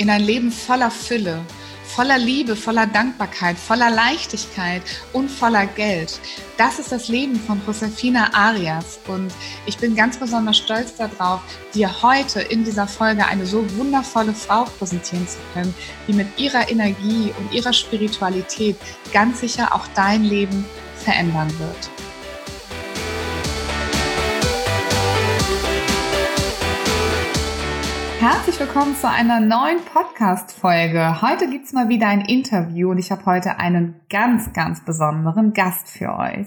in ein Leben voller Fülle, voller Liebe, voller Dankbarkeit, voller Leichtigkeit und voller Geld. Das ist das Leben von Josefina Arias und ich bin ganz besonders stolz darauf, dir heute in dieser Folge eine so wundervolle Frau präsentieren zu können, die mit ihrer Energie und ihrer Spiritualität ganz sicher auch dein Leben verändern wird. Herzlich willkommen zu einer neuen Podcast-Folge. Heute gibt's mal wieder ein Interview und ich habe heute einen ganz, ganz besonderen Gast für euch.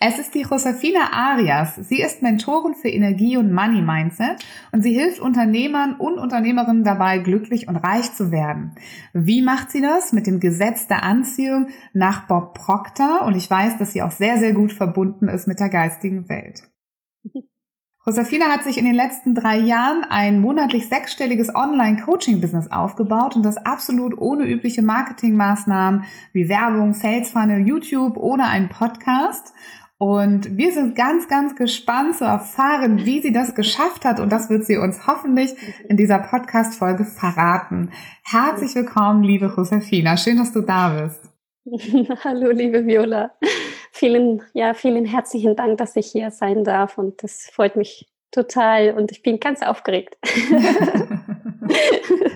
Es ist die Josefina Arias. Sie ist Mentorin für Energie und Money Mindset und sie hilft Unternehmern und Unternehmerinnen dabei, glücklich und reich zu werden. Wie macht sie das? Mit dem Gesetz der Anziehung nach Bob Proctor und ich weiß, dass sie auch sehr, sehr gut verbunden ist mit der geistigen Welt. Josefina hat sich in den letzten drei Jahren ein monatlich sechsstelliges Online-Coaching-Business aufgebaut und das absolut ohne übliche Marketingmaßnahmen wie Werbung, Sales Funnel, YouTube, ohne einen Podcast. Und wir sind ganz, ganz gespannt zu erfahren, wie sie das geschafft hat. Und das wird sie uns hoffentlich in dieser Podcast-Folge verraten. Herzlich willkommen, liebe Josefina. Schön, dass du da bist. Hallo, liebe Viola vielen, ja, vielen herzlichen Dank, dass ich hier sein darf und das freut mich total und ich bin ganz aufgeregt.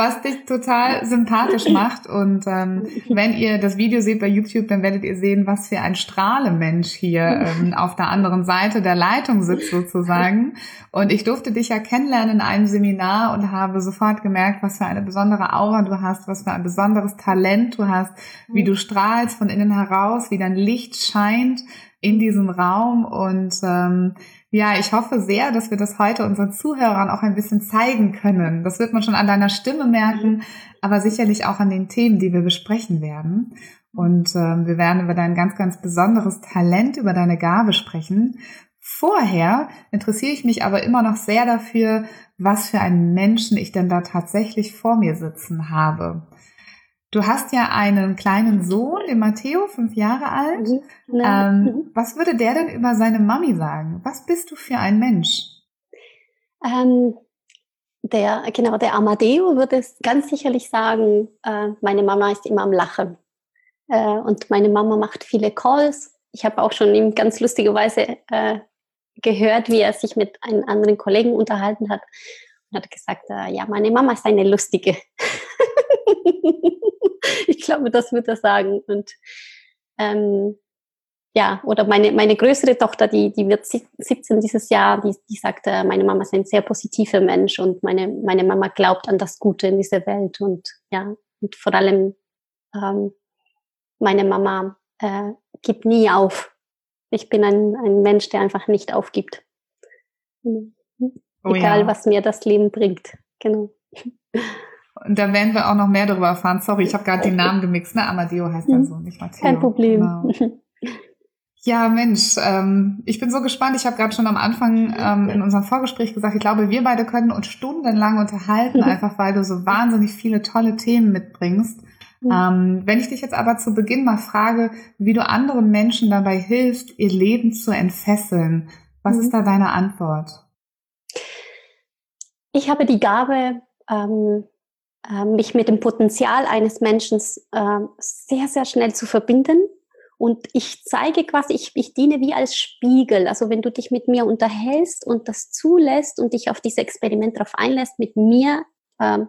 was dich total sympathisch macht. Und ähm, wenn ihr das Video seht bei YouTube, dann werdet ihr sehen, was für ein Strahlemensch hier ähm, auf der anderen Seite der Leitung sitzt sozusagen. Und ich durfte dich ja kennenlernen in einem Seminar und habe sofort gemerkt, was für eine besondere Aura du hast, was für ein besonderes Talent du hast, wie du strahlst von innen heraus, wie dein Licht scheint in diesem Raum und ähm, ja, ich hoffe sehr, dass wir das heute unseren Zuhörern auch ein bisschen zeigen können. Das wird man schon an deiner Stimme merken, aber sicherlich auch an den Themen, die wir besprechen werden. Und äh, wir werden über dein ganz, ganz besonderes Talent, über deine Gabe sprechen. Vorher interessiere ich mich aber immer noch sehr dafür, was für einen Menschen ich denn da tatsächlich vor mir sitzen habe. Du hast ja einen kleinen Sohn, den Matteo, fünf Jahre alt. Mhm. Ähm, mhm. Was würde der denn über seine Mami sagen? Was bist du für ein Mensch? Ähm, der, genau, der Amadeo würde es ganz sicherlich sagen, äh, meine Mama ist immer am Lachen. Äh, und meine Mama macht viele Calls. Ich habe auch schon ihm ganz lustigerweise äh, gehört, wie er sich mit einem anderen Kollegen unterhalten hat. Und hat gesagt, äh, ja, meine Mama ist eine lustige. ich glaube, das wird er sagen. Und ähm, ja, oder meine, meine größere Tochter, die, die wird 17 dieses Jahr, die, die sagt, äh, meine Mama ist ein sehr positiver Mensch und meine, meine Mama glaubt an das Gute in dieser Welt und ja, und vor allem ähm, meine Mama äh, gibt nie auf. Ich bin ein, ein Mensch, der einfach nicht aufgibt. Oh, Egal, ja. was mir das Leben bringt. Genau. Und da werden wir auch noch mehr darüber erfahren. Sorry, ich habe gerade den Namen gemixt. Ne? Amadeo heißt er so, nicht Matteo. Kein Problem. Genau. Ja, Mensch, ähm, ich bin so gespannt. Ich habe gerade schon am Anfang ähm, in unserem Vorgespräch gesagt, ich glaube, wir beide können uns stundenlang unterhalten, einfach weil du so wahnsinnig viele tolle Themen mitbringst. Ähm, wenn ich dich jetzt aber zu Beginn mal frage, wie du anderen Menschen dabei hilfst, ihr Leben zu entfesseln, was mhm. ist da deine Antwort? Ich habe die Gabe, ähm, äh, mich mit dem Potenzial eines Menschen äh, sehr, sehr schnell zu verbinden. Und ich zeige quasi, ich, ich diene wie als Spiegel. Also wenn du dich mit mir unterhältst und das zulässt und dich auf dieses Experiment darauf einlässt, mit mir ähm,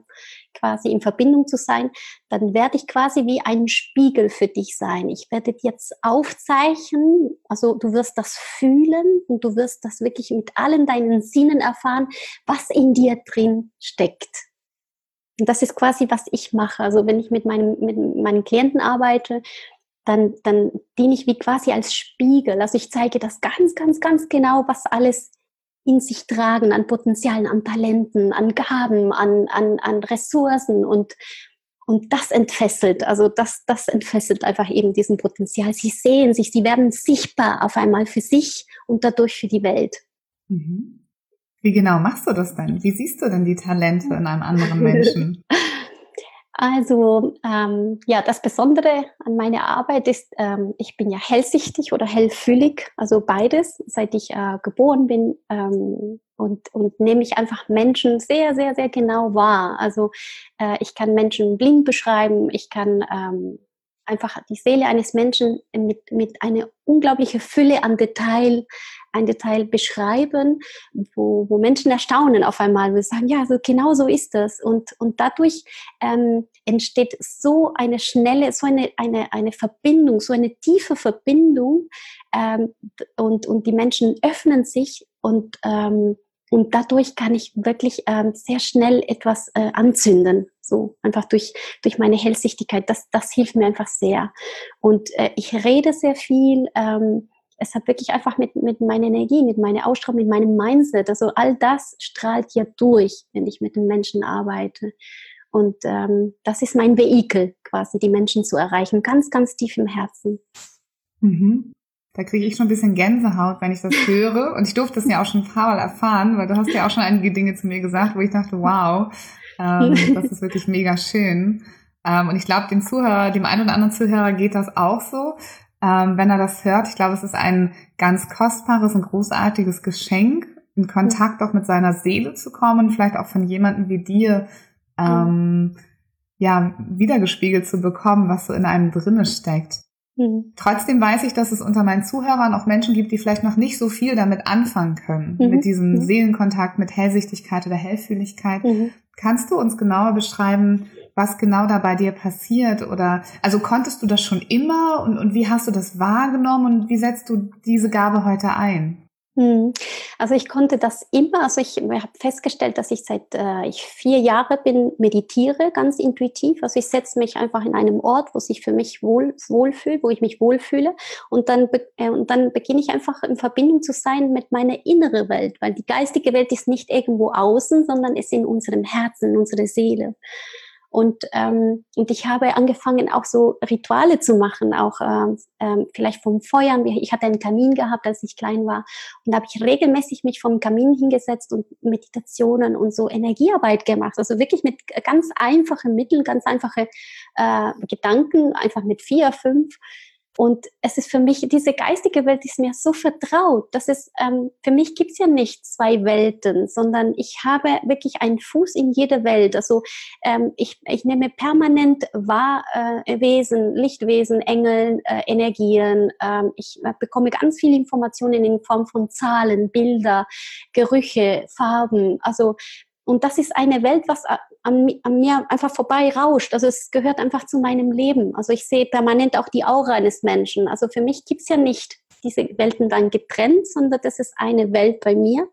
quasi in Verbindung zu sein, dann werde ich quasi wie ein Spiegel für dich sein. Ich werde jetzt aufzeichnen, also du wirst das fühlen und du wirst das wirklich mit allen deinen Sinnen erfahren, was in dir drin steckt. Und das ist quasi, was ich mache. Also wenn ich mit, meinem, mit meinen Klienten arbeite, dann, dann diene ich wie quasi als Spiegel. Also ich zeige das ganz, ganz, ganz genau, was alles in sich tragen an Potenzialen, an Talenten, an Gaben, an, an, an Ressourcen und, und das entfesselt, also das, das entfesselt einfach eben diesen Potenzial. Sie sehen sich, sie werden sichtbar auf einmal für sich und dadurch für die Welt. Mhm. Wie genau machst du das denn? Wie siehst du denn die Talente in einem anderen Menschen? Also ähm, ja, das Besondere an meiner Arbeit ist, ähm, ich bin ja hellsichtig oder hellfühlig, also beides, seit ich äh, geboren bin ähm, und, und nehme ich einfach Menschen sehr, sehr, sehr genau wahr. Also äh, ich kann Menschen blind beschreiben, ich kann ähm, einfach die Seele eines Menschen mit, mit einer unglaublichen Fülle an Detail, ein Detail beschreiben, wo, wo Menschen erstaunen auf einmal und sagen, ja, so, genau so ist das. Und, und dadurch ähm, entsteht so eine schnelle, so eine, eine, eine Verbindung, so eine tiefe Verbindung ähm, und, und die Menschen öffnen sich und ähm, und dadurch kann ich wirklich ähm, sehr schnell etwas äh, anzünden. So einfach durch, durch meine Hellsichtigkeit. Das, das hilft mir einfach sehr. Und äh, ich rede sehr viel. Ähm, es hat wirklich einfach mit, mit meiner Energie, mit meiner Ausstrahlung, mit meinem Mindset. Also all das strahlt ja durch, wenn ich mit den Menschen arbeite. Und ähm, das ist mein Vehikel, quasi die Menschen zu erreichen, ganz, ganz tief im Herzen. Mhm. Da kriege ich schon ein bisschen Gänsehaut, wenn ich das höre. Und ich durfte es ja auch schon ein paar Mal erfahren, weil du hast ja auch schon einige Dinge zu mir gesagt, wo ich dachte, wow, ähm, das ist wirklich mega schön. Ähm, und ich glaube, dem Zuhörer, dem einen oder anderen Zuhörer geht das auch so. Ähm, wenn er das hört, ich glaube, es ist ein ganz kostbares und großartiges Geschenk, in Kontakt auch mit seiner Seele zu kommen, vielleicht auch von jemandem wie dir, ähm, ja, wiedergespiegelt zu bekommen, was so in einem drinne steckt. Mhm. Trotzdem weiß ich, dass es unter meinen Zuhörern auch Menschen gibt, die vielleicht noch nicht so viel damit anfangen können, mhm. mit diesem mhm. Seelenkontakt, mit Hellsichtigkeit oder Hellfühligkeit. Mhm. Kannst du uns genauer beschreiben, was genau da bei dir passiert? Oder also konntest du das schon immer und, und wie hast du das wahrgenommen und wie setzt du diese Gabe heute ein? Hm. Also ich konnte das immer, also ich habe festgestellt, dass ich seit äh, ich vier Jahre bin, meditiere ganz intuitiv. Also ich setze mich einfach in einem Ort, wo sich für mich wohl wohlfühlt, wo ich mich wohlfühle und dann äh, und dann beginne ich einfach in Verbindung zu sein mit meiner inneren Welt, weil die geistige Welt ist nicht irgendwo außen, sondern ist in unserem Herzen, in unserer Seele. Und, ähm, und ich habe angefangen, auch so Rituale zu machen, auch ähm, ähm, vielleicht vom Feuern. Ich hatte einen Kamin gehabt, als ich klein war. Und da habe ich regelmäßig mich vom Kamin hingesetzt und Meditationen und so Energiearbeit gemacht. Also wirklich mit ganz einfachen Mitteln, ganz einfache äh, Gedanken, einfach mit vier, fünf und es ist für mich, diese geistige Welt ist mir so vertraut, dass es, ähm, für mich gibt's ja nicht zwei Welten, sondern ich habe wirklich einen Fuß in jeder Welt. Also ähm, ich, ich nehme permanent wahr äh, Wesen, Lichtwesen, Engeln, äh, Energien. Ähm, ich äh, bekomme ganz viele Informationen in Form von Zahlen, Bilder, Gerüche, Farben. Also und das ist eine Welt, was an, an, mir einfach vorbei rauscht. Also es gehört einfach zu meinem Leben. Also ich sehe permanent auch die Aura eines Menschen. Also für mich gibt's ja nicht diese Welten dann getrennt, sondern das ist eine Welt bei mir.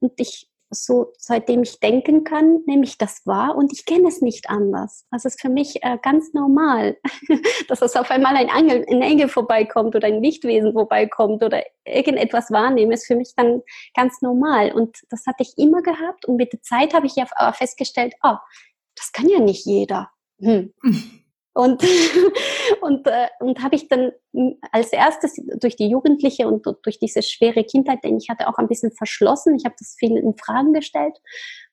Und ich so seitdem ich denken kann, nehme ich das wahr und ich kenne es nicht anders. Das ist für mich äh, ganz normal, dass es auf einmal ein Engel, ein Engel vorbeikommt oder ein Lichtwesen vorbeikommt oder irgendetwas wahrnehme, ist für mich dann ganz normal. Und das hatte ich immer gehabt und mit der Zeit habe ich ja festgestellt, oh, das kann ja nicht jeder. Hm. Und, und, äh, und habe ich dann als erstes durch die Jugendliche und durch diese schwere Kindheit, denn ich hatte auch ein bisschen verschlossen, ich habe das viel in Fragen gestellt.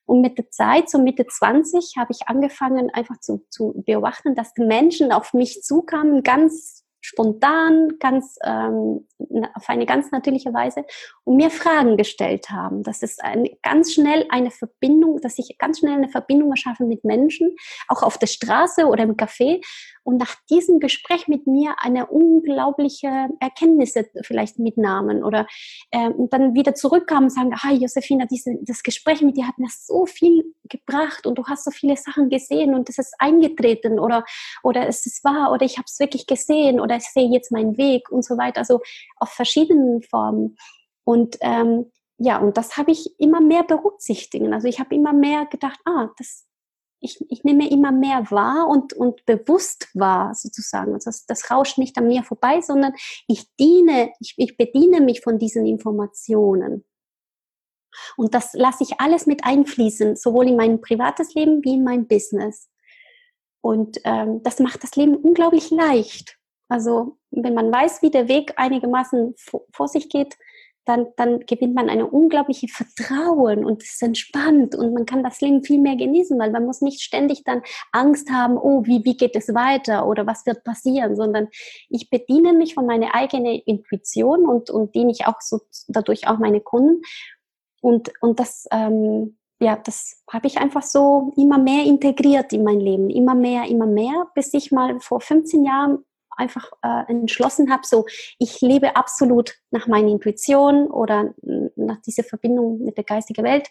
Und mit der Zeit, so Mitte 20, habe ich angefangen einfach zu, zu beobachten, dass die Menschen auf mich zukamen, ganz spontan, ganz ähm, auf eine ganz natürliche Weise und mir Fragen gestellt haben. Das ist ein, ganz schnell eine Verbindung, dass ich ganz schnell eine Verbindung erschaffe mit Menschen, auch auf der Straße oder im Café und nach diesem Gespräch mit mir eine unglaubliche Erkenntnisse vielleicht mitnahmen oder äh, und dann wieder zurückkamen und sagen, ah Josefina, diese, das Gespräch mit dir hat mir so viel gebracht und du hast so viele Sachen gesehen und es ist eingetreten oder oder es ist wahr oder ich habe es wirklich gesehen oder ich sehe jetzt meinen Weg und so weiter, also auf verschiedenen Formen und ähm, ja, und das habe ich immer mehr berücksichtigen. Also ich habe immer mehr gedacht, ah, das, ich, ich nehme immer mehr wahr und, und bewusst wahr sozusagen. Also das, das rauscht nicht an mir vorbei, sondern ich diene, ich, ich bediene mich von diesen Informationen. Und das lasse ich alles mit einfließen, sowohl in mein privates Leben wie in mein Business. Und ähm, das macht das Leben unglaublich leicht. Also wenn man weiß, wie der Weg einigermaßen vor sich geht, dann, dann gewinnt man eine unglaubliche Vertrauen und es ist entspannt und man kann das Leben viel mehr genießen, weil man muss nicht ständig dann Angst haben, oh, wie, wie geht es weiter oder was wird passieren, sondern ich bediene mich von meiner eigenen Intuition und, und diene ich auch so dadurch auch meine Kunden. Und, und das, ähm, ja, das habe ich einfach so immer mehr integriert in mein Leben, immer mehr, immer mehr, bis ich mal vor 15 Jahren einfach äh, entschlossen habe, so ich lebe absolut nach meiner Intuition oder nach dieser Verbindung mit der geistigen Welt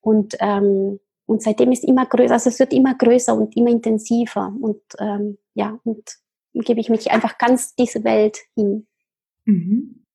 und ähm, und seitdem ist immer größer, also es wird immer größer und immer intensiver und ähm, ja und gebe ich mich einfach ganz diese Welt hin. Mhm.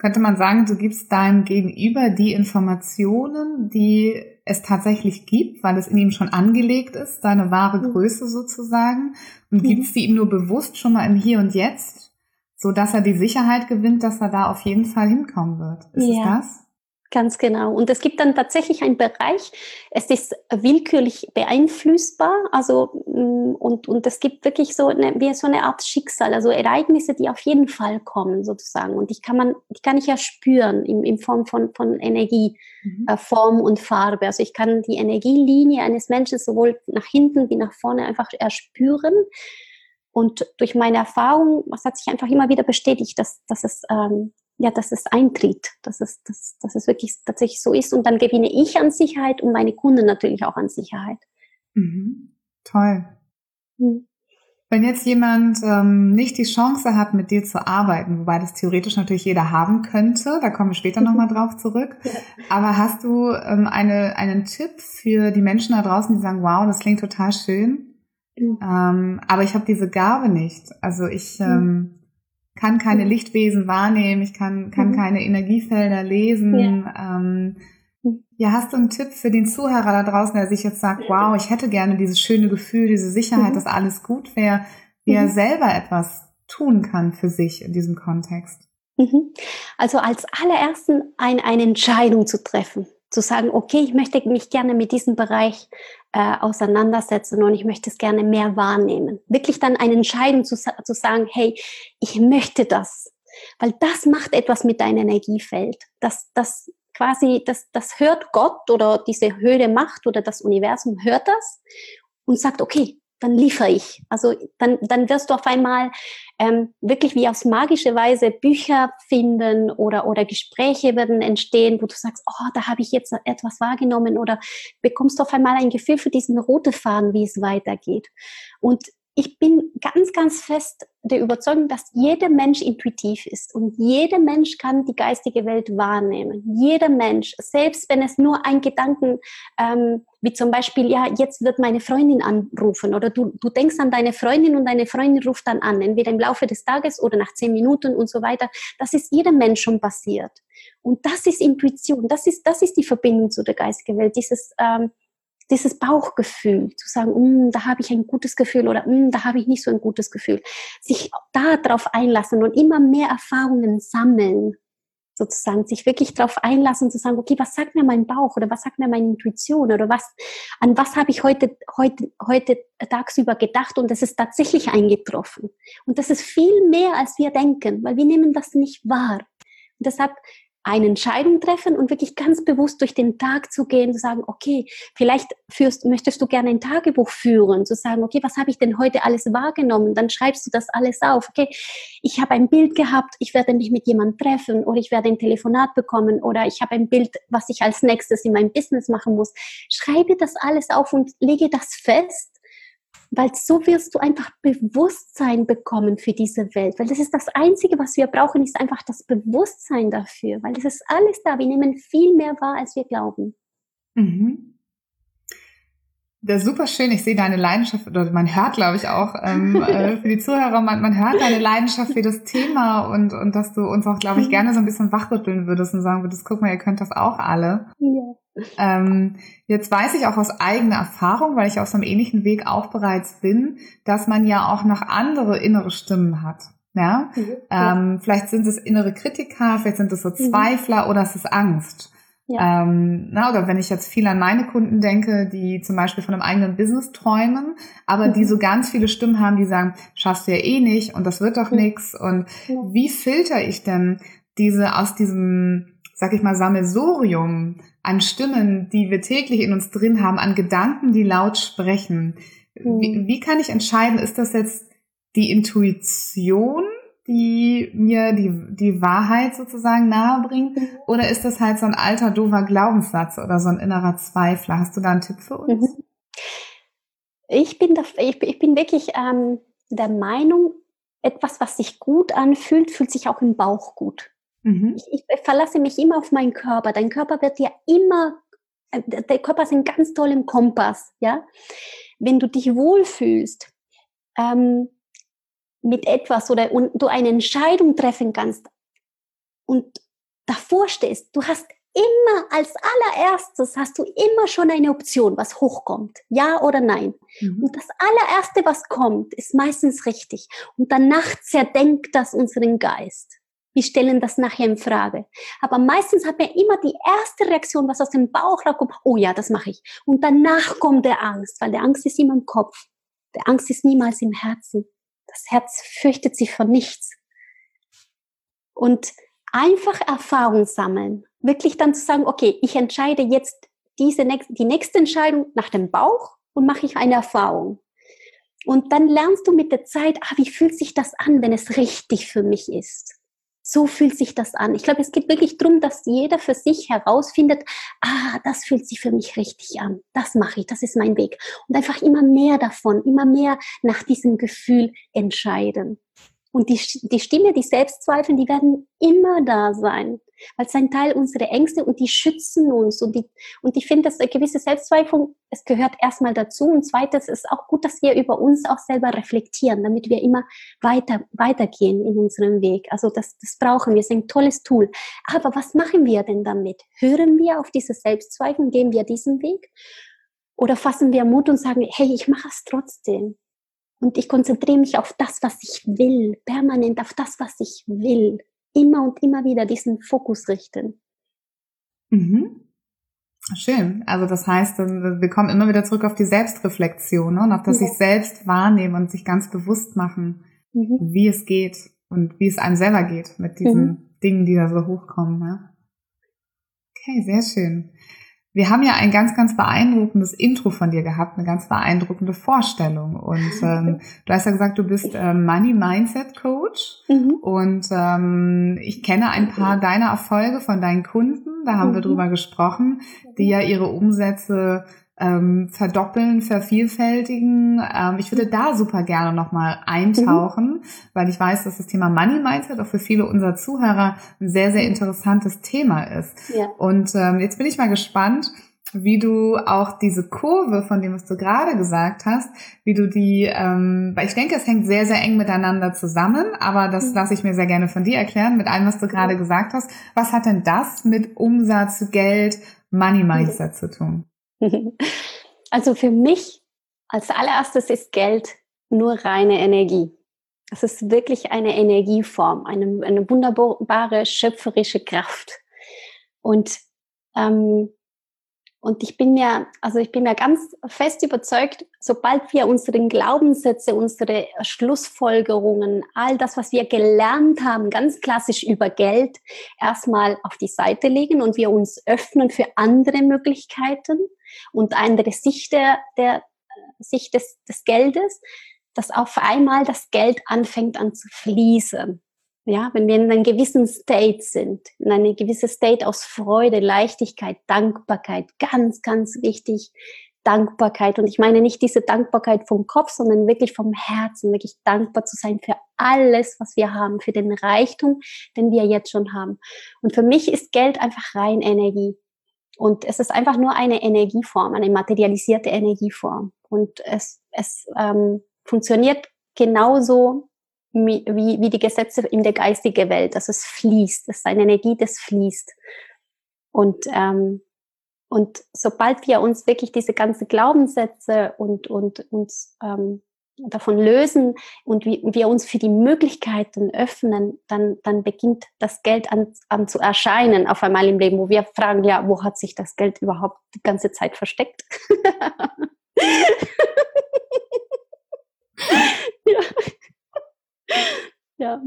Könnte man sagen, du gibst deinem Gegenüber die Informationen, die es tatsächlich gibt, weil es in ihm schon angelegt ist, deine wahre mhm. Größe sozusagen, und mhm. gibst sie ihm nur bewusst schon mal im Hier und Jetzt, so dass er die Sicherheit gewinnt, dass er da auf jeden Fall hinkommen wird. Ist ja. es das? Ganz genau. Und es gibt dann tatsächlich einen Bereich, es ist willkürlich beeinflussbar, also mm, und, und es gibt wirklich so eine, wie so eine Art Schicksal, also Ereignisse, die auf jeden Fall kommen sozusagen. Und die kann man, die kann ich ja spüren in, in Form von, von Energie, mhm. äh, Form und Farbe. Also ich kann die Energielinie eines Menschen sowohl nach hinten wie nach vorne einfach erspüren. Und durch meine Erfahrung, was hat sich einfach immer wieder bestätigt, dass, dass es ähm, ja, dass es eintritt, dass es, dass, dass es wirklich tatsächlich so ist. Und dann gewinne ich an Sicherheit und meine Kunden natürlich auch an Sicherheit. Mhm. Toll. Mhm. Wenn jetzt jemand ähm, nicht die Chance hat, mit dir zu arbeiten, wobei das theoretisch natürlich jeder haben könnte, da kommen wir später nochmal drauf zurück, aber hast du ähm, eine, einen Tipp für die Menschen da draußen, die sagen, wow, das klingt total schön, mhm. ähm, aber ich habe diese Gabe nicht. Also ich, mhm. ähm, kann keine Lichtwesen wahrnehmen, ich kann, kann mhm. keine Energiefelder lesen. Ja. Ähm, mhm. ja, hast du einen Tipp für den Zuhörer da draußen, der sich jetzt sagt, wow, ich hätte gerne dieses schöne Gefühl, diese Sicherheit, mhm. dass alles gut wäre, wie er mhm. selber etwas tun kann für sich in diesem Kontext? Mhm. Also als allerersten ein, eine Entscheidung zu treffen zu sagen, okay, ich möchte mich gerne mit diesem Bereich äh, auseinandersetzen und ich möchte es gerne mehr wahrnehmen. Wirklich dann eine Entscheidung zu, zu sagen, hey, ich möchte das. Weil das macht etwas mit deinem Energiefeld. Das, das quasi, das, das hört Gott oder diese höhere Macht oder das Universum hört das und sagt, okay, dann liefere ich. Also dann, dann wirst du auf einmal ähm, wirklich wie aus magischer Weise Bücher finden oder, oder Gespräche werden entstehen, wo du sagst, oh, da habe ich jetzt etwas wahrgenommen oder bekommst du auf einmal ein Gefühl für diesen roten Faden, wie es weitergeht. Und ich bin ganz, ganz fest der Überzeugung, dass jeder Mensch intuitiv ist und jeder Mensch kann die geistige Welt wahrnehmen. Jeder Mensch, selbst wenn es nur ein Gedanken, ähm, wie zum Beispiel, ja, jetzt wird meine Freundin anrufen oder du, du denkst an deine Freundin und deine Freundin ruft dann an, entweder im Laufe des Tages oder nach zehn Minuten und so weiter. Das ist jedem Mensch schon passiert. Und das ist Intuition, das ist, das ist die Verbindung zu der geistigen Welt, dieses, ähm, dieses Bauchgefühl, zu sagen, mm, da habe ich ein gutes Gefühl oder mm, da habe ich nicht so ein gutes Gefühl, sich darauf einlassen und immer mehr Erfahrungen sammeln, sozusagen, sich wirklich darauf einlassen, zu sagen, okay, was sagt mir mein Bauch oder was sagt mir meine Intuition oder was, an was habe ich heute, heute, heute tagsüber gedacht und das ist tatsächlich eingetroffen. Und das ist viel mehr, als wir denken, weil wir nehmen das nicht wahr. Und deshalb eine Entscheidung treffen und wirklich ganz bewusst durch den Tag zu gehen, zu sagen, okay, vielleicht führst, möchtest du gerne ein Tagebuch führen, zu sagen, okay, was habe ich denn heute alles wahrgenommen? Dann schreibst du das alles auf. Okay, ich habe ein Bild gehabt, ich werde mich mit jemandem treffen oder ich werde ein Telefonat bekommen oder ich habe ein Bild, was ich als nächstes in meinem Business machen muss. Schreibe das alles auf und lege das fest weil so wirst du einfach Bewusstsein bekommen für diese Welt, weil das ist das Einzige, was wir brauchen, ist einfach das Bewusstsein dafür, weil das ist alles da. Wir nehmen viel mehr wahr, als wir glauben. Mhm. Das ist super schön. Ich sehe deine Leidenschaft, oder man hört, glaube ich, auch ähm, äh, für die Zuhörer, man, man hört deine Leidenschaft für das Thema und, und dass du uns auch, glaube ich, mhm. gerne so ein bisschen wachrütteln würdest und sagen würdest, guck mal, ihr könnt das auch alle. Ja. Ähm, jetzt weiß ich auch aus eigener Erfahrung, weil ich auf so einem ähnlichen Weg auch bereits bin, dass man ja auch noch andere innere Stimmen hat. Ja? Mhm. Ähm, vielleicht sind es innere Kritiker, vielleicht sind es so mhm. Zweifler mhm. oder es ist Angst. Ja. Ähm, na, oder wenn ich jetzt viel an meine Kunden denke, die zum Beispiel von einem eigenen Business träumen, aber mhm. die so ganz viele Stimmen haben, die sagen, schaffst du ja eh nicht und das wird doch mhm. nix. Und ja. wie filter ich denn diese aus diesem, sag ich mal, Sammelsurium an Stimmen, die wir täglich in uns drin haben, an Gedanken, die laut sprechen? Mhm. Wie, wie kann ich entscheiden, ist das jetzt die Intuition die mir die, die Wahrheit sozusagen nahe bringt? Mhm. Oder ist das halt so ein alter, doofer Glaubenssatz oder so ein innerer Zweifler? Hast du da einen Tipp für uns? Mhm. Ich bin, da, ich, ich bin wirklich ähm, der Meinung, etwas, was sich gut anfühlt, fühlt sich auch im Bauch gut. Mhm. Ich, ich, verlasse mich immer auf meinen Körper. Dein Körper wird ja immer, äh, der Körper ist ein ganz toller Kompass, ja. Wenn du dich wohlfühlst, ähm, mit etwas oder und du eine Entscheidung treffen kannst und davor stehst, du hast immer als allererstes hast du immer schon eine Option, was hochkommt, ja oder nein. Mhm. Und das allererste, was kommt, ist meistens richtig. Und danach zerdenkt das unseren Geist. Wir stellen das nachher in Frage. Aber meistens hat man immer die erste Reaktion, was aus dem Bauch kommt. Oh ja, das mache ich. Und danach kommt der Angst, weil der Angst ist immer im Kopf. Der Angst ist niemals im Herzen. Das Herz fürchtet sich vor nichts. Und einfach Erfahrung sammeln. Wirklich dann zu sagen, okay, ich entscheide jetzt diese die nächste Entscheidung nach dem Bauch und mache ich eine Erfahrung. Und dann lernst du mit der Zeit, ah, wie fühlt sich das an, wenn es richtig für mich ist? So fühlt sich das an. Ich glaube, es geht wirklich darum, dass jeder für sich herausfindet, ah, das fühlt sich für mich richtig an. Das mache ich, das ist mein Weg. Und einfach immer mehr davon, immer mehr nach diesem Gefühl entscheiden. Und die, die Stimme, die Selbstzweifel, die werden immer da sein weil es ein Teil unserer Ängste und die schützen uns. Und, die, und ich finde, dass eine gewisse Selbstzweifel, es gehört erstmal dazu. Und zweitens ist auch gut, dass wir über uns auch selber reflektieren, damit wir immer weiter, weitergehen in unserem Weg. Also das, das brauchen wir, es ist ein tolles Tool. Aber was machen wir denn damit? Hören wir auf diese Selbstzweifel, gehen wir diesen Weg? Oder fassen wir Mut und sagen, hey, ich mache es trotzdem. Und ich konzentriere mich auf das, was ich will, permanent auf das, was ich will immer und immer wieder diesen Fokus richten. Mhm. Schön. Also das heißt, wir kommen immer wieder zurück auf die Selbstreflexion ne? und auf das ja. sich selbst wahrnehmen und sich ganz bewusst machen, mhm. wie es geht und wie es einem selber geht mit diesen mhm. Dingen, die da so hochkommen. Ne? Okay, sehr schön. Wir haben ja ein ganz, ganz beeindruckendes Intro von dir gehabt, eine ganz beeindruckende Vorstellung. Und ähm, du hast ja gesagt, du bist ähm, Money Mindset Coach. Mhm. Und ähm, ich kenne ein paar deiner Erfolge von deinen Kunden. Da haben mhm. wir drüber gesprochen, die ja ihre Umsätze ähm, verdoppeln, vervielfältigen. Ähm, ich würde da super gerne nochmal eintauchen, mhm. weil ich weiß, dass das Thema Money Mindset auch für viele unserer Zuhörer ein sehr, sehr interessantes Thema ist. Ja. Und ähm, jetzt bin ich mal gespannt, wie du auch diese Kurve, von dem was du gerade gesagt hast, wie du die, ähm, weil ich denke, es hängt sehr, sehr eng miteinander zusammen, aber das mhm. lasse ich mir sehr gerne von dir erklären, mit allem, was du gerade gesagt hast. Was hat denn das mit Umsatz, Geld, Money Mindset zu tun? Also für mich als allererstes ist Geld nur reine Energie. Es ist wirklich eine Energieform, eine, eine wunderbare schöpferische Kraft. Und ähm, und ich bin mir, also ich bin mir ganz fest überzeugt, sobald wir unseren Glaubenssätze, unsere Schlussfolgerungen, all das, was wir gelernt haben, ganz klassisch über Geld, erstmal auf die Seite legen und wir uns öffnen für andere Möglichkeiten und andere Sicht der, der Sicht des, des Geldes, dass auf einmal das Geld anfängt an zu fließen. Ja, wenn wir in einem gewissen State sind, in einem gewissen State aus Freude, Leichtigkeit, Dankbarkeit, ganz, ganz wichtig, Dankbarkeit. Und ich meine nicht diese Dankbarkeit vom Kopf, sondern wirklich vom Herzen, wirklich dankbar zu sein für alles, was wir haben, für den Reichtum, den wir jetzt schon haben. Und für mich ist Geld einfach rein Energie. Und es ist einfach nur eine Energieform, eine materialisierte Energieform. Und es, es ähm, funktioniert genauso wie, wie die Gesetze in der geistigen Welt. Also es fließt, es ist eine Energie, das fließt. Und, ähm, und sobald wir uns wirklich diese ganzen Glaubenssätze und, und uns ähm, davon lösen und wir uns für die Möglichkeiten öffnen, dann, dann beginnt das Geld an, an zu erscheinen auf einmal im Leben, wo wir fragen, ja, wo hat sich das Geld überhaupt die ganze Zeit versteckt? ja. ja.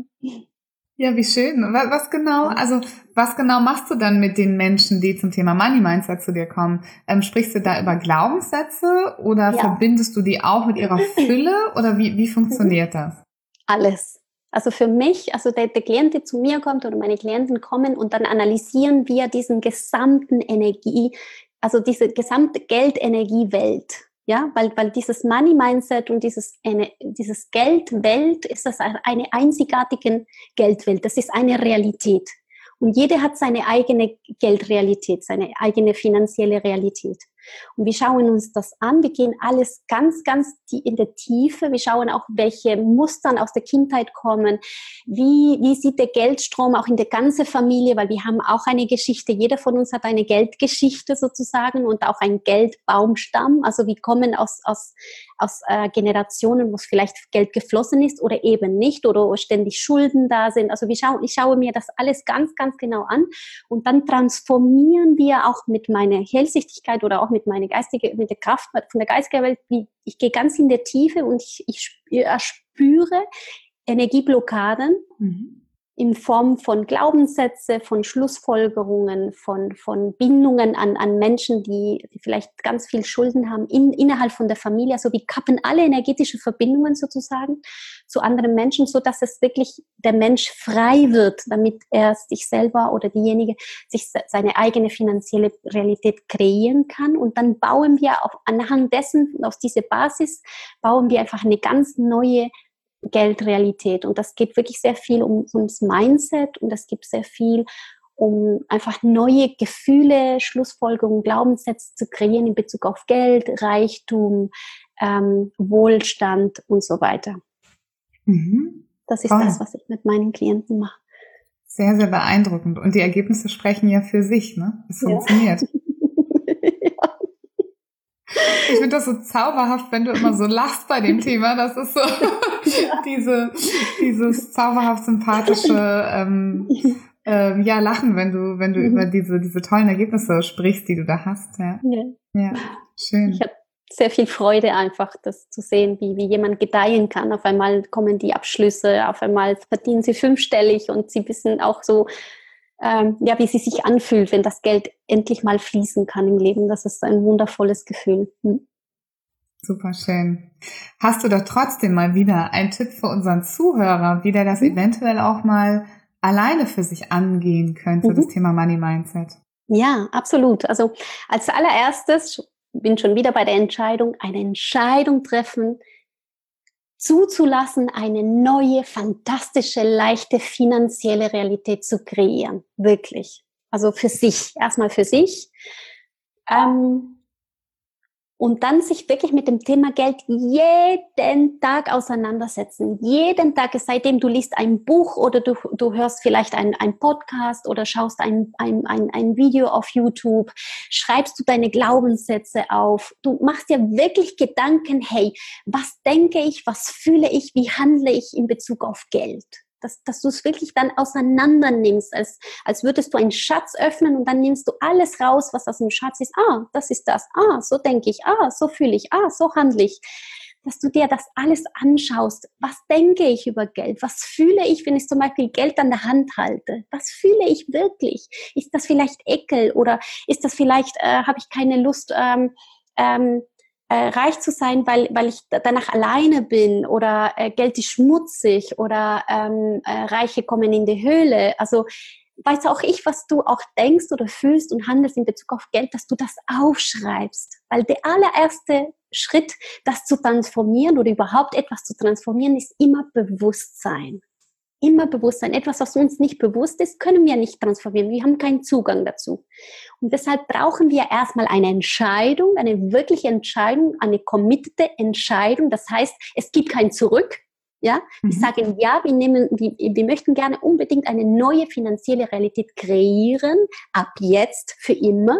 Ja, wie schön. Was genau, also was genau machst du dann mit den Menschen, die zum Thema Money Mindset zu dir kommen? Ähm, sprichst du da über Glaubenssätze oder ja. verbindest du die auch mit ihrer Fülle oder wie, wie funktioniert das? Alles. Also für mich, also der, der Klient, der zu mir kommt oder meine Klienten kommen und dann analysieren wir diesen gesamten Energie, also diese gesamte Geldenergiewelt. Ja, weil, weil dieses Money Mindset und dieses, eine, dieses Geldwelt ist das eine einzigartige Geldwelt. Das ist eine Realität. Und jeder hat seine eigene Geldrealität, seine eigene finanzielle Realität. Und wir schauen uns das an. Wir gehen alles ganz, ganz in der Tiefe. Wir schauen auch, welche Mustern aus der Kindheit kommen. Wie, wie sieht der Geldstrom auch in der ganzen Familie? Weil wir haben auch eine Geschichte. Jeder von uns hat eine Geldgeschichte sozusagen und auch einen Geldbaumstamm. Also wir kommen aus, aus, aus äh, Generationen, wo vielleicht Geld geflossen ist oder eben nicht oder ständig Schulden da sind. Also wir schauen, ich schaue mir das alles ganz, ganz genau an und dann transformieren wir auch mit meiner Hellsichtigkeit oder auch mit meiner geistigen, mit der Kraft von der geistigen Welt, ich gehe ganz in der Tiefe und ich, ich spüre Energieblockaden. Mhm in Form von Glaubenssätze, von Schlussfolgerungen, von, von Bindungen an, an Menschen, die, vielleicht ganz viel Schulden haben in, innerhalb von der Familie. Also wir kappen alle energetische Verbindungen sozusagen zu anderen Menschen, so dass es wirklich der Mensch frei wird, damit er sich selber oder diejenige sich seine eigene finanzielle Realität kreieren kann. Und dann bauen wir auch anhand dessen, aus dieser Basis, bauen wir einfach eine ganz neue Geldrealität. Und das geht wirklich sehr viel um, ums Mindset und es gibt sehr viel um einfach neue Gefühle, Schlussfolgerungen, Glaubenssätze zu kreieren in Bezug auf Geld, Reichtum, ähm, Wohlstand und so weiter. Mhm. Das ist Toll. das, was ich mit meinen Klienten mache. Sehr, sehr beeindruckend. Und die Ergebnisse sprechen ja für sich, ne? Es funktioniert. Ich finde das so zauberhaft, wenn du immer so lachst bei dem Thema. Das ist so diese, dieses zauberhaft sympathische ähm, ähm, ja, Lachen, wenn du, wenn du mhm. über diese, diese tollen Ergebnisse sprichst, die du da hast. Ja, ja. ja schön. Ich habe sehr viel Freude einfach, das zu sehen, wie, wie jemand gedeihen kann. Auf einmal kommen die Abschlüsse, auf einmal verdienen sie fünfstellig und sie wissen auch so, ähm, ja, wie sie sich anfühlt, wenn das Geld endlich mal fließen kann im Leben. Das ist ein wundervolles Gefühl. Hm. Super schön. Hast du da trotzdem mal wieder einen Tipp für unseren Zuhörer, wie der das mhm. eventuell auch mal alleine für sich angehen könnte, mhm. das Thema Money Mindset? Ja, absolut. Also als allererstes bin schon wieder bei der Entscheidung, eine Entscheidung treffen, zuzulassen, eine neue, fantastische, leichte finanzielle Realität zu kreieren. Wirklich. Also für sich, erstmal für sich. Ähm, und dann sich wirklich mit dem Thema Geld jeden Tag auseinandersetzen. Jeden Tag, seitdem du liest ein Buch oder du, du hörst vielleicht ein, Podcast oder schaust ein, ein, ein, ein Video auf YouTube, schreibst du deine Glaubenssätze auf. Du machst dir wirklich Gedanken, hey, was denke ich, was fühle ich, wie handle ich in Bezug auf Geld? Dass, dass du es wirklich dann auseinander nimmst, als, als würdest du einen Schatz öffnen und dann nimmst du alles raus, was aus dem Schatz ist. Ah, das ist das. Ah, so denke ich. Ah, so fühle ich. Ah, so handle ich. Dass du dir das alles anschaust. Was denke ich über Geld? Was fühle ich, wenn ich zum Beispiel Geld an der Hand halte? Was fühle ich wirklich? Ist das vielleicht Ekel oder ist das vielleicht, äh, habe ich keine Lust, ähm, ähm, äh, reich zu sein, weil, weil ich danach alleine bin oder äh, Geld ist schmutzig oder ähm, äh, Reiche kommen in die Höhle. Also weiß auch ich, was du auch denkst oder fühlst und handelst in Bezug auf Geld, dass du das aufschreibst. Weil der allererste Schritt, das zu transformieren oder überhaupt etwas zu transformieren, ist immer Bewusstsein immer Bewusstsein. Etwas, was uns nicht bewusst ist, können wir nicht transformieren. Wir haben keinen Zugang dazu. Und deshalb brauchen wir erstmal eine Entscheidung, eine wirkliche Entscheidung, eine committete Entscheidung. Das heißt, es gibt kein Zurück. Ja, mhm. wir sagen, ja, wir nehmen, wir, wir möchten gerne unbedingt eine neue finanzielle Realität kreieren, ab jetzt, für immer.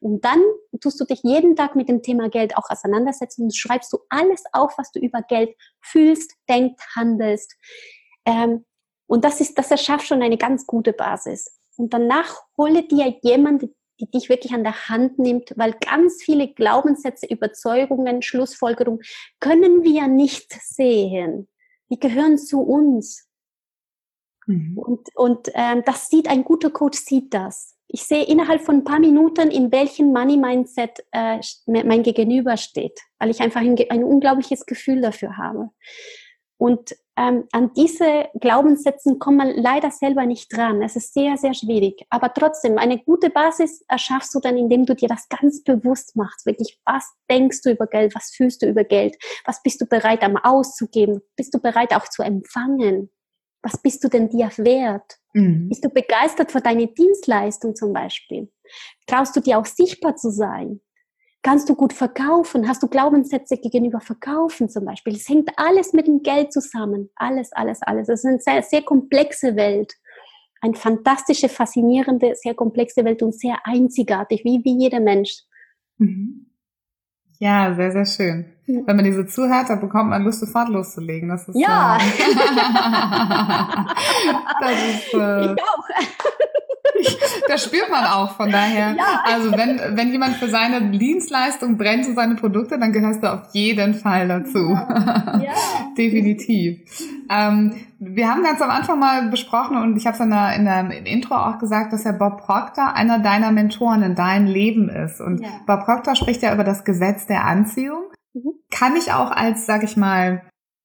Und dann tust du dich jeden Tag mit dem Thema Geld auch auseinandersetzen und schreibst du alles auf, was du über Geld fühlst, denkst, handelst. Ähm, und das ist, das erschafft schon eine ganz gute Basis. Und danach hole dir jemand, die dich wirklich an der Hand nimmt, weil ganz viele Glaubenssätze, Überzeugungen, Schlussfolgerungen können wir nicht sehen. Die gehören zu uns. Mhm. Und, und ähm, das sieht ein guter Coach sieht das. Ich sehe innerhalb von ein paar Minuten, in welchem Money Mindset äh, mein Gegenüber steht, weil ich einfach ein, ein unglaubliches Gefühl dafür habe. Und ähm, an diese Glaubenssätzen kommt man leider selber nicht dran. Es ist sehr, sehr schwierig. Aber trotzdem, eine gute Basis erschaffst du dann, indem du dir das ganz bewusst machst. Wirklich, was denkst du über Geld? Was fühlst du über Geld? Was bist du bereit, am auszugeben? Bist du bereit, auch zu empfangen? Was bist du denn dir wert? Mhm. Bist du begeistert für deine Dienstleistung zum Beispiel? Traust du dir auch sichtbar zu sein? Kannst du gut verkaufen? Hast du Glaubenssätze gegenüber Verkaufen zum Beispiel? Es hängt alles mit dem Geld zusammen. Alles, alles, alles. Es ist eine sehr, sehr komplexe Welt. Eine fantastische, faszinierende, sehr komplexe Welt und sehr einzigartig, wie, wie jeder Mensch. Mhm. Ja, sehr, sehr schön. Wenn man diese zuhört, dann bekommt man Lust, sofort loszulegen. Das ist, ja. Äh, das ist, äh, ich auch. das spürt man auch, von daher. Ja. Also wenn, wenn jemand für seine Dienstleistung brennt und seine Produkte, dann gehörst du auf jeden Fall dazu. Ja. ja. Definitiv. Ähm, wir haben ganz am Anfang mal besprochen und ich habe es in der, in der im Intro auch gesagt, dass ja Bob Proctor einer deiner Mentoren in deinem Leben ist. Und ja. Bob Proctor spricht ja über das Gesetz der Anziehung. Mhm. Kann ich auch als, sag ich mal,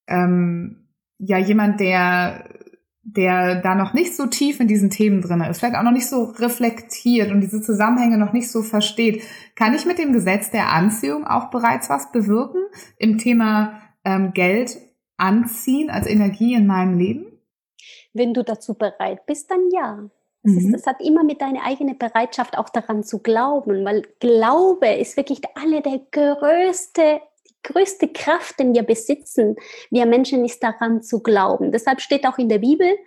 ähm, ja, jemand, der der da noch nicht so tief in diesen Themen drin ist, vielleicht auch noch nicht so reflektiert und diese Zusammenhänge noch nicht so versteht, kann ich mit dem Gesetz der Anziehung auch bereits was bewirken im Thema ähm, Geld anziehen als Energie in meinem Leben? Wenn du dazu bereit bist, dann ja. Das, ist, mhm. das hat immer mit deiner eigenen Bereitschaft auch daran zu glauben, weil Glaube ist wirklich alle der größte größte Kraft, den wir besitzen, wir Menschen, ist daran zu glauben. Deshalb steht auch in der Bibel,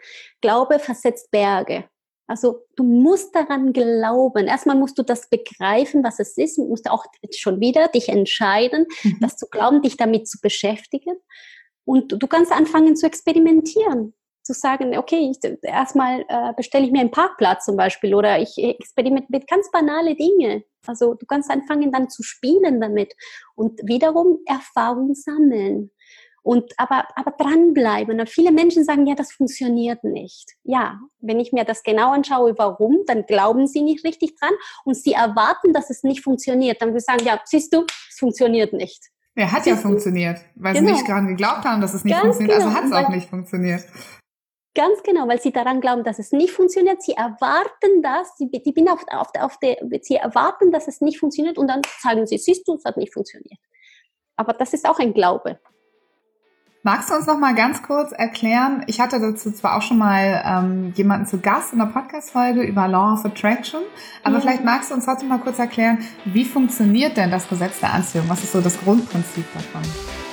Glaube versetzt Berge. Also du musst daran glauben. Erstmal musst du das begreifen, was es ist. Du musst auch schon wieder dich entscheiden, mhm. das zu glauben, dich damit zu beschäftigen. Und du kannst anfangen zu experimentieren zu sagen, okay, ich, erstmal äh, bestelle ich mir einen Parkplatz zum Beispiel oder ich experimentiere mit ganz banale Dinge. Also du kannst anfangen dann zu spielen damit und wiederum Erfahrung sammeln. Und aber, aber dranbleiben. Und viele Menschen sagen, ja, das funktioniert nicht. Ja, wenn ich mir das genau anschaue, warum, dann glauben sie nicht richtig dran und sie erwarten, dass es nicht funktioniert. Dann würde ich sagen, ja, siehst du, es funktioniert nicht. Ja, hat ja funktioniert, weil genau. sie nicht gerade geglaubt haben, dass es nicht Ganz funktioniert. Also genau. Also hat es auch nicht funktioniert. Ganz genau, weil sie daran glauben, dass es nicht funktioniert. Sie erwarten das, sie, die bin auf, auf, auf der, sie erwarten, dass es nicht funktioniert und dann sagen sie, siehst du, es hat nicht funktioniert. Aber das ist auch ein Glaube. Magst du uns noch mal ganz kurz erklären? Ich hatte dazu zwar auch schon mal ähm, jemanden zu Gast in der Podcast-Folge über Law of Attraction, aber mhm. vielleicht magst du uns trotzdem mal kurz erklären, wie funktioniert denn das Gesetz der Anziehung? Was ist so das Grundprinzip davon?